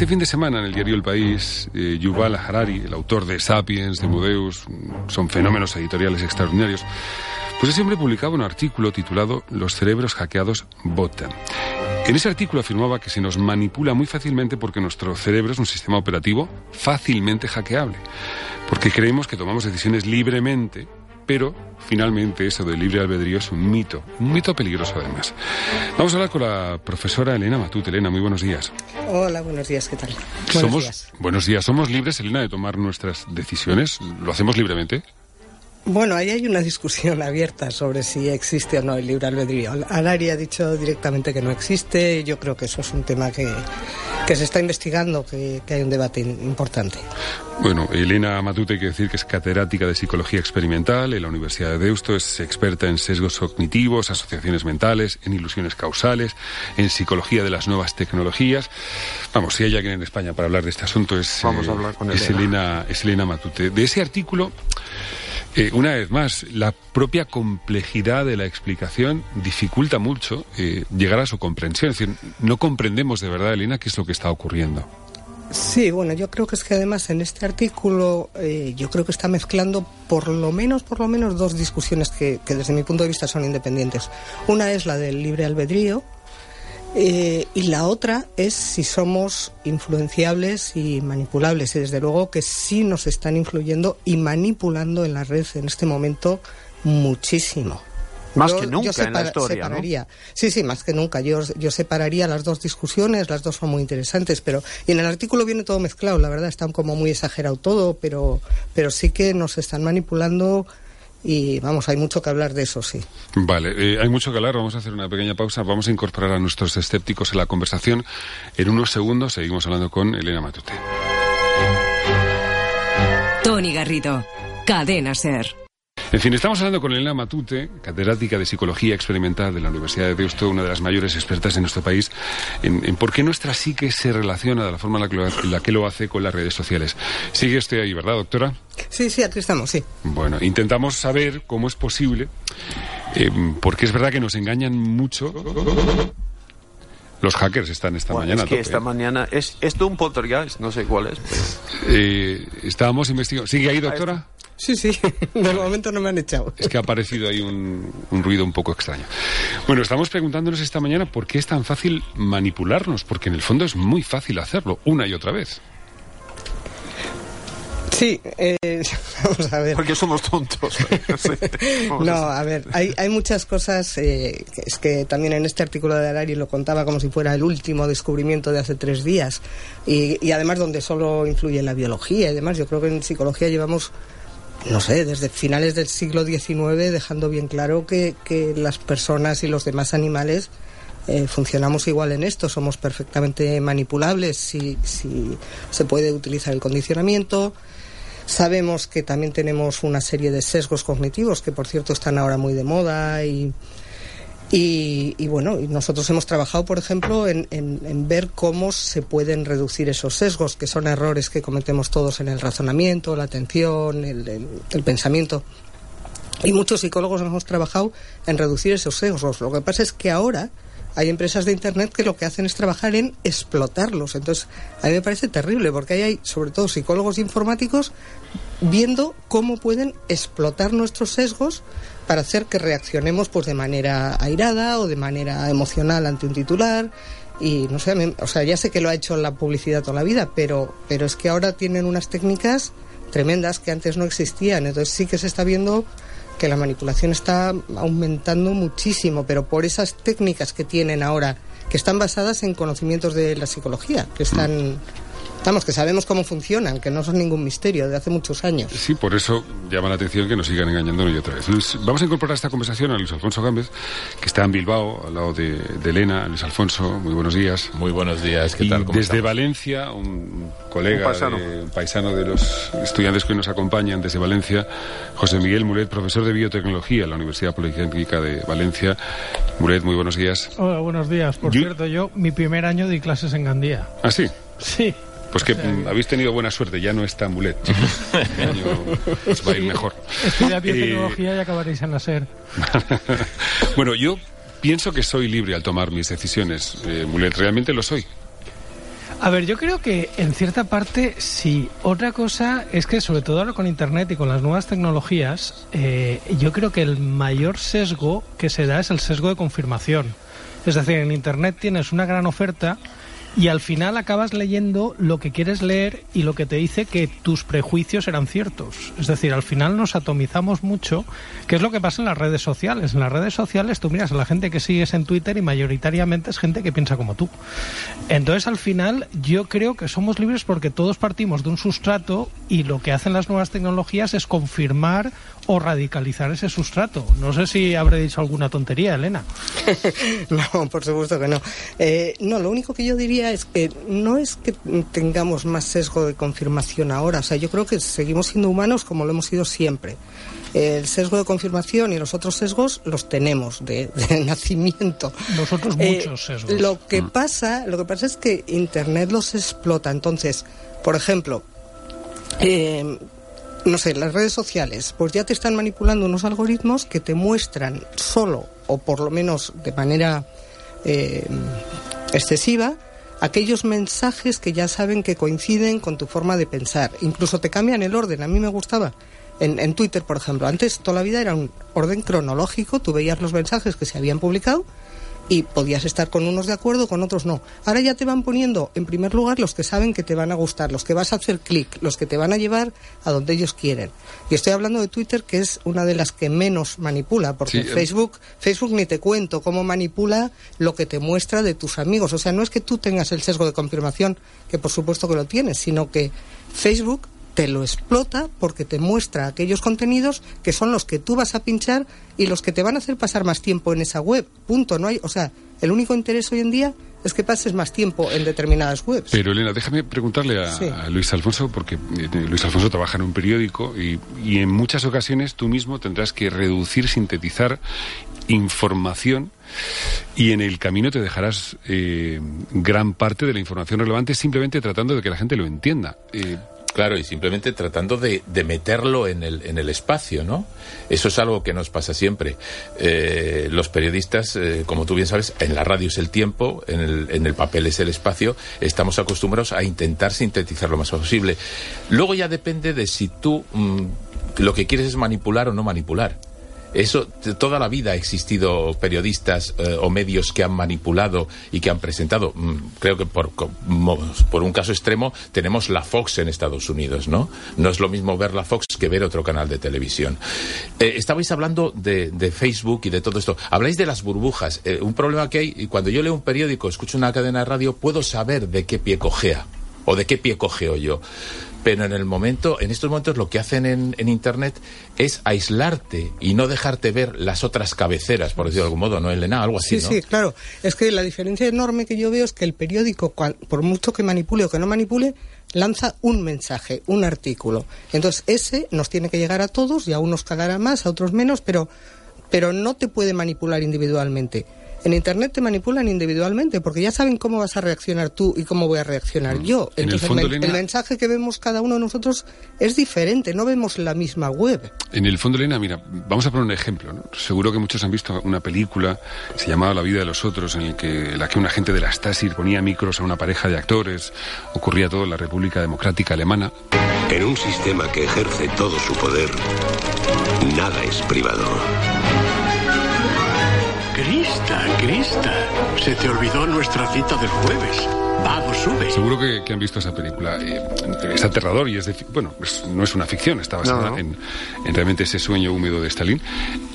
Este fin de semana en el diario El País, eh, Yuval Harari, el autor de Sapiens, de Mudeus, son fenómenos editoriales extraordinarios, pues ese hombre publicaba un artículo titulado Los cerebros hackeados votan. En ese artículo afirmaba que se nos manipula muy fácilmente porque nuestro cerebro es un sistema operativo fácilmente hackeable, porque creemos que tomamos decisiones libremente pero finalmente eso del libre albedrío es un mito, un mito peligroso además. Vamos a hablar con la profesora Elena Matute. Elena, muy buenos días. Hola, buenos días, ¿qué tal? Buenos somos, días. Buenos días. ¿Somos libres, Elena, de tomar nuestras decisiones? ¿Lo hacemos libremente? Bueno, ahí hay una discusión abierta sobre si existe o no el libre albedrío. Alari ha dicho directamente que no existe. Yo creo que eso es un tema que, que se está investigando, que, que hay un debate importante. Bueno, Elena Matute hay que decir que es catedrática de psicología experimental en la Universidad de Deusto, es experta en sesgos cognitivos, asociaciones mentales, en ilusiones causales, en psicología de las nuevas tecnologías. Vamos, si hay alguien en España para hablar de este asunto es, Vamos a eh, hablar con es Elena. Elena, es Elena Matute. De ese artículo, eh, una vez más, la propia complejidad de la explicación dificulta mucho eh, llegar a su comprensión. Es decir, no comprendemos de verdad, Elena, qué es lo que está ocurriendo. Sí, bueno, yo creo que es que además en este artículo eh, yo creo que está mezclando por lo menos, por lo menos dos discusiones que, que desde mi punto de vista son independientes. Una es la del libre albedrío eh, y la otra es si somos influenciables y manipulables. Y desde luego que sí nos están influyendo y manipulando en la red en este momento muchísimo. Más que nunca en la historia, ¿no? separaría. Sí, sí, más que nunca. Yo, yo separaría las dos discusiones, las dos son muy interesantes, pero y en el artículo viene todo mezclado, la verdad, está como muy exagerado todo, pero, pero sí que nos están manipulando y vamos, hay mucho que hablar de eso, sí. Vale, eh, hay mucho que hablar, vamos a hacer una pequeña pausa, vamos a incorporar a nuestros escépticos en la conversación. En unos segundos seguimos hablando con Elena Matute. Tony Garrido, Cadena Ser. En fin, estamos hablando con Elena Matute, catedrática de Psicología Experimental de la Universidad de Deusto, una de las mayores expertas en nuestro país, en, en por qué nuestra psique se relaciona de la forma en la que, lo, en la que lo hace con las redes sociales. Sigue usted ahí, ¿verdad, doctora? Sí, sí, aquí estamos, sí. Bueno, intentamos saber cómo es posible, eh, porque es verdad que nos engañan mucho. Los hackers están esta Bueno, mañana. es que tope, esta ¿eh? mañana es esto un poltergeist, no sé cuál es. pero- Eh, estábamos investigando. ¿Sigue ahí, doctora? Sí, sí, de momento no me han echado. Es que ha aparecido ahí un, un ruido un poco extraño. Bueno, estamos preguntándonos esta mañana por qué es tan fácil manipularnos, porque en el fondo es muy fácil hacerlo una y otra vez. Sí, eh, vamos a ver. Porque somos tontos. No, a- ver, hay, hay muchas cosas, eh, que es que también en este artículo de Arari lo contaba como si fuera el último descubrimiento de hace tres días, y, y además donde solo influye la biología y demás, yo creo que en psicología llevamos, no sé, desde finales del siglo XIX dejando bien claro que, que las personas y los demás animales eh, funcionamos igual en esto, somos perfectamente manipulables si, si se puede utilizar el condicionamiento. Sabemos que también tenemos una serie de sesgos cognitivos que, por cierto, están ahora muy de moda y, y, y, bueno, nosotros hemos trabajado, por ejemplo, en, en- ver cómo se pueden reducir esos sesgos, que son errores que cometemos todos en el razonamiento, la atención, el, el- el pensamiento. Y muchos psicólogos hemos trabajado en reducir esos sesgos. Lo que pasa es que ahora hay empresas de Internet que lo que hacen es trabajar en explotarlos. Entonces, a mí me parece terrible porque ahí hay, sobre todo, psicólogos informáticos viendo cómo pueden explotar nuestros sesgos para hacer que reaccionemos pues de manera airada o de manera emocional ante un titular y no sé, mí- o sea, ya sé que lo ha hecho la publicidad toda la vida, pero pero es que ahora tienen unas técnicas tremendas que antes no existían, entonces sí que se está viendo que la manipulación está aumentando muchísimo, pero por esas técnicas que tienen ahora, que están basadas en conocimientos de la psicología, que están Vamos, que sabemos cómo funcionan, que no son ningún misterio de hace muchos años. Sí, por eso llama la atención que nos sigan engañando una y otra vez. Luis, vamos a incorporar a esta conversación a Luis Alfonso Gámez, que está en Bilbao, al lado de, de Elena. Luis Alfonso, muy buenos días. Muy buenos días, ¿qué Y tal? ¿Cómo desde estamos? Valencia, un colega, Un paisano. de- un paisano de los estudiantes que hoy nos acompañan desde Valencia, José Miguel Mulet, profesor de biotecnología en la Universidad Politécnica de Valencia. Mulet, muy buenos días. Hola, buenos días. Por Yo- cierto, yo mi primer año di clases en Gandía. Ah, sí. Sí. Pues que mm, habéis tenido buena suerte, ya no está Mulet. chicos. Este año os va a ir mejor. Estudié Eh, biotecnología y acabaréis en la SER. bueno, yo pienso que soy libre al tomar mis decisiones. Eh, Mulet, realmente lo soy. A ver, yo creo que en cierta parte sí. Otra cosa es que, sobre todo ahora con Internet y con las nuevas tecnologías, eh, yo creo que el mayor sesgo que se da es el sesgo de confirmación. Es decir, en Internet tienes una gran oferta y al final acabas leyendo lo que quieres leer y lo que te dice que tus prejuicios eran ciertos. Es decir, al final nos atomizamos mucho, que es lo que pasa en las redes sociales. En las redes sociales tú miras a la gente que sigues en Twitter y mayoritariamente es gente que piensa como tú. Entonces, al final, yo creo que somos libres porque todos partimos de un sustrato y lo que hacen las nuevas tecnologías es confirmar o radicalizar ese sustrato. No sé si habré dicho alguna tontería, Elena. No, por supuesto que no. Eh, no, lo único que yo diría es que no es que tengamos más sesgo de confirmación ahora. O sea, yo creo que seguimos siendo humanos como lo hemos sido siempre. El sesgo de confirmación y los otros sesgos los tenemos de, de nacimiento. Nosotros Eh, muchos sesgos. Lo que pasa, lo que pasa es que Internet los explota. Entonces, por ejemplo, eh, no sé, las redes sociales, pues ya te están manipulando unos algoritmos que te muestran solo, o por lo menos de manera eh, excesiva, aquellos mensajes que ya saben que coinciden con tu forma de pensar. Incluso te cambian el orden. A mí me gustaba. En, en Twitter, por ejemplo, antes toda la vida era un orden cronológico, tú veías los mensajes que se habían publicado y podías estar con unos de acuerdo, con otros no. Ahora ya te van poniendo, en primer lugar, los que saben que te van a gustar, los que vas a hacer clic, los que te van a llevar a donde ellos quieren. Y estoy hablando de Twitter, que es una de las que menos manipula, porque Sí, eh. Facebook, Facebook ni te cuento cómo manipula lo que te muestra de tus amigos. O sea, no es que tú tengas el sesgo de confirmación, que por supuesto que lo tienes, sino que Facebook te lo explota porque te muestra aquellos contenidos que son los que tú vas a pinchar y los que te van a hacer pasar más tiempo en esa web. Punto. No hay, o sea, el único interés hoy en día es que pases más tiempo en determinadas webs. Pero Elena, déjame preguntarle a, Sí. a Luis Alfonso, porque eh, Luis Alfonso trabaja en un periódico y, y en muchas ocasiones tú mismo tendrás que reducir, sintetizar información y en el camino te dejarás eh, gran parte de la información relevante simplemente tratando de que la gente lo entienda. Eh, Claro, y simplemente tratando de, de meterlo en el, en el espacio, ¿no? Eso es algo que nos pasa siempre. Eh, los periodistas, eh, como tú bien sabes, en la radio es el tiempo, en el, en el papel es el espacio, estamos acostumbrados a intentar sintetizar lo más posible. Luego ya depende de si tú mm, lo que quieres es manipular o no manipular. Eso, toda la vida ha existido periodistas eh, o medios que han manipulado y que han presentado. Mm, creo que por, por un caso extremo tenemos la Fox en Estados Unidos, ¿no? No es lo mismo ver la Fox que ver otro canal de televisión. Eh, estabais hablando de, de Facebook y de todo esto. Habláis de las burbujas. Eh, un problema que hay, y cuando yo leo un periódico, escucho una cadena de radio, puedo saber de qué pie cojea o de qué pie cogeo yo. Pero en el momento, en estos momentos lo que hacen en, en internet es aislarte y no dejarte ver las otras cabeceras, por decirlo de algún modo, ¿no, Elena? Algo así, Sí, ¿no? sí, claro. Es que la diferencia enorme que yo veo es que el periódico, cual- por mucho que manipule o que no manipule, lanza un mensaje, un artículo. Entonces, ese nos tiene que llegar a todos y a unos calará más, a otros menos, pero, pero no te puede manipular individualmente. En Internet te manipulan individualmente porque ya saben cómo vas a reaccionar tú y cómo voy a reaccionar yo. En el Entonces, fondo, men- Elena- el mensaje que vemos cada uno de nosotros es diferente, no vemos la misma web. En el fondo, Elena, mira, vamos a poner un ejemplo. ¿no? Seguro que muchos han visto una película, se llamaba La vida de los otros, en el que, la que un agente de la Stasi ponía micros a una pareja de actores. Ocurría todo en la República Democrática Alemana. En un sistema que ejerce todo su poder, nada es privado. Crista, Crista, se te olvidó nuestra cita del jueves. Vamos, sube. Seguro que, que han visto esa película. Eh, es aterrador y es de, fi- bueno, es- no es una ficción, está basada No, no. En, en realmente ese sueño húmedo de Stalin.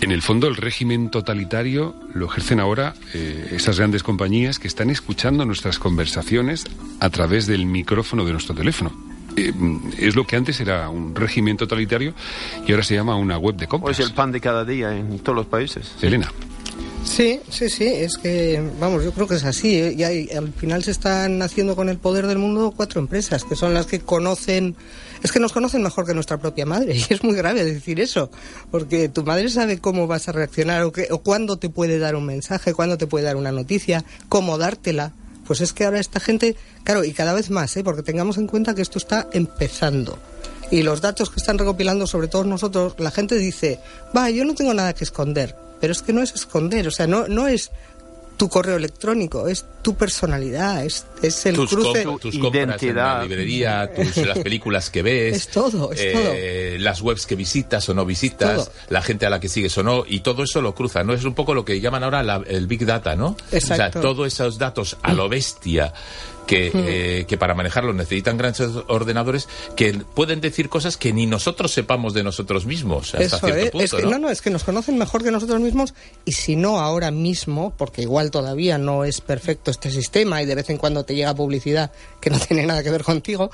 En el fondo, el régimen totalitario lo ejercen ahora eh, esas grandes compañías que están escuchando nuestras conversaciones a través del micrófono de nuestro teléfono. Eh, es lo que antes era un régimen totalitario y ahora se llama una web de O compras. es el pan de cada día en todos los países. Elena. Sí, sí, sí, es que, vamos, yo creo que es así. ¿eh? Y hay- al final se están haciendo con el poder del mundo cuatro empresas, que son las que conocen, es que nos conocen mejor que nuestra propia madre, y es muy grave decir eso, porque tu madre sabe cómo vas a reaccionar o, qué- o cuándo te puede dar un mensaje, cuándo te puede dar una noticia, cómo dártela. Pues es que ahora esta gente, claro, y cada vez más, ¿eh? porque tengamos en cuenta que esto está empezando. Y los datos que están recopilando sobre todos nosotros, la gente dice, va, yo no tengo nada que esconder. Pero es que no es esconder, o sea, no, no es tu correo electrónico, es tu personalidad, es, es el tus, cruce. com- tus compras en la librería, tus, las películas que ves. Es todo, es eh, Las webs que visitas o no visitas, Todo. la gente a la que sigues o no, y todo eso lo cruza, ¿no? Es un poco lo que llaman ahora la- el Big Data, ¿no? Exacto. O sea, todos esos datos a lo bestia que, eh, que para manejarlos necesitan grandes ordenadores que pueden decir cosas que ni nosotros sepamos de nosotros mismos hasta Eso, cierto ¿eh? punto, es que, ¿no? ¿no? no, es que nos conocen mejor que nosotros mismos y si no ahora mismo, porque igual todavía no es perfecto este sistema y de vez en cuando te llega publicidad que no tiene nada que ver contigo,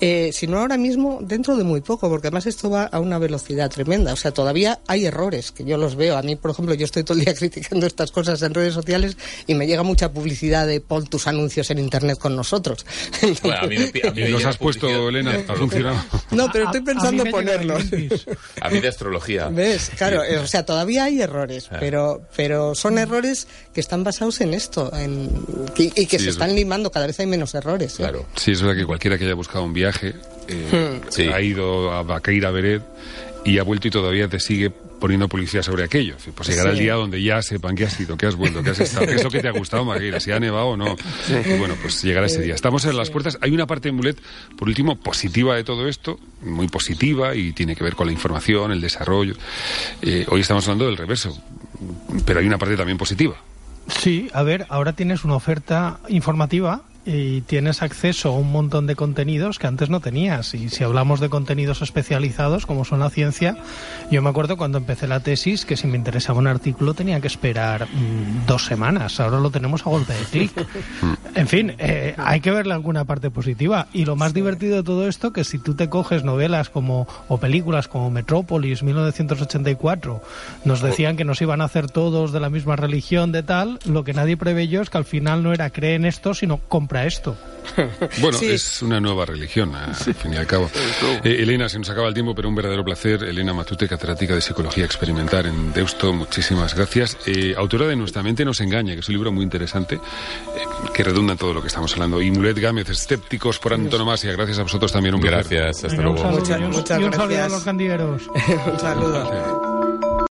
eh, si no ahora mismo, dentro de muy poco, porque además esto va a una velocidad tremenda. O sea, todavía hay errores que yo los veo. A mí, por ejemplo, yo estoy todo el día criticando estas cosas en redes sociales y me llega mucha publicidad de pon tus anuncios en Internet con nosotros. Bueno, a mí a mí me ¿Los has puesto, Elena? ¿Ha funcionado? No, pero estoy a- a pensando ponerlos. Greenpeace. A mí de astrología. ¿Ves? Claro, eh, o sea, todavía hay errores, Ah. pero, pero son errores que están basados en esto en, y, y que Sí, se es están verdad. limando, cada vez hay menos errores. ¿eh? Claro. Sí, es verdad que cualquiera que haya buscado un viaje eh, Sí. ha ido a Baqueira Beret y ha vuelto y todavía te sigue poniendo publicidad sobre aquello. Pues llegará el Sí. día donde ya sepan que has ido, que has vuelto, que has estado, que es lo que te ha gustado, Magueira, si ha nevado o no. Y bueno, pues llegará ese día. Estamos en las puertas. Hay una parte en Mulet, por último, positiva de todo esto, muy positiva y tiene que ver con la información, el desarrollo. Eh, hoy estamos hablando del reverso, pero hay una parte también positiva. Sí, a ver, ahora tienes una oferta informativa y tienes acceso a un montón de contenidos que antes no tenías. Y si hablamos de contenidos especializados, como son la ciencia, yo me acuerdo cuando empecé la tesis que si me interesaba un artículo tenía que esperar mm, dos semanas. Ahora lo tenemos a golpe de clic. En fin, eh, hay que verle alguna parte positiva. Y lo más divertido de todo esto, que si tú te coges novelas como o películas como Metrópolis 1984, nos decían que nos iban a hacer todos de la misma religión de tal, lo que nadie preveyó es que al final no era cree en esto, sino compra esto. Bueno, Sí. es una nueva religión, a- al fin y al cabo. Eh, Elena, se nos acaba el tiempo, pero un verdadero placer. Elena Matute, catedrática de Psicología Experimental en Deusto, muchísimas gracias. Eh, autora de Nuestra mente nos engaña, que es un libro muy interesante, eh, que redunda en todo lo que estamos hablando. Y Mulet Gámez, escépticos por antonomasia. Gracias a vosotros también, un placer. Gracias, hasta luego. saludo Muchas- muchas y un saludo a gracias. los candilleros. Un saludo.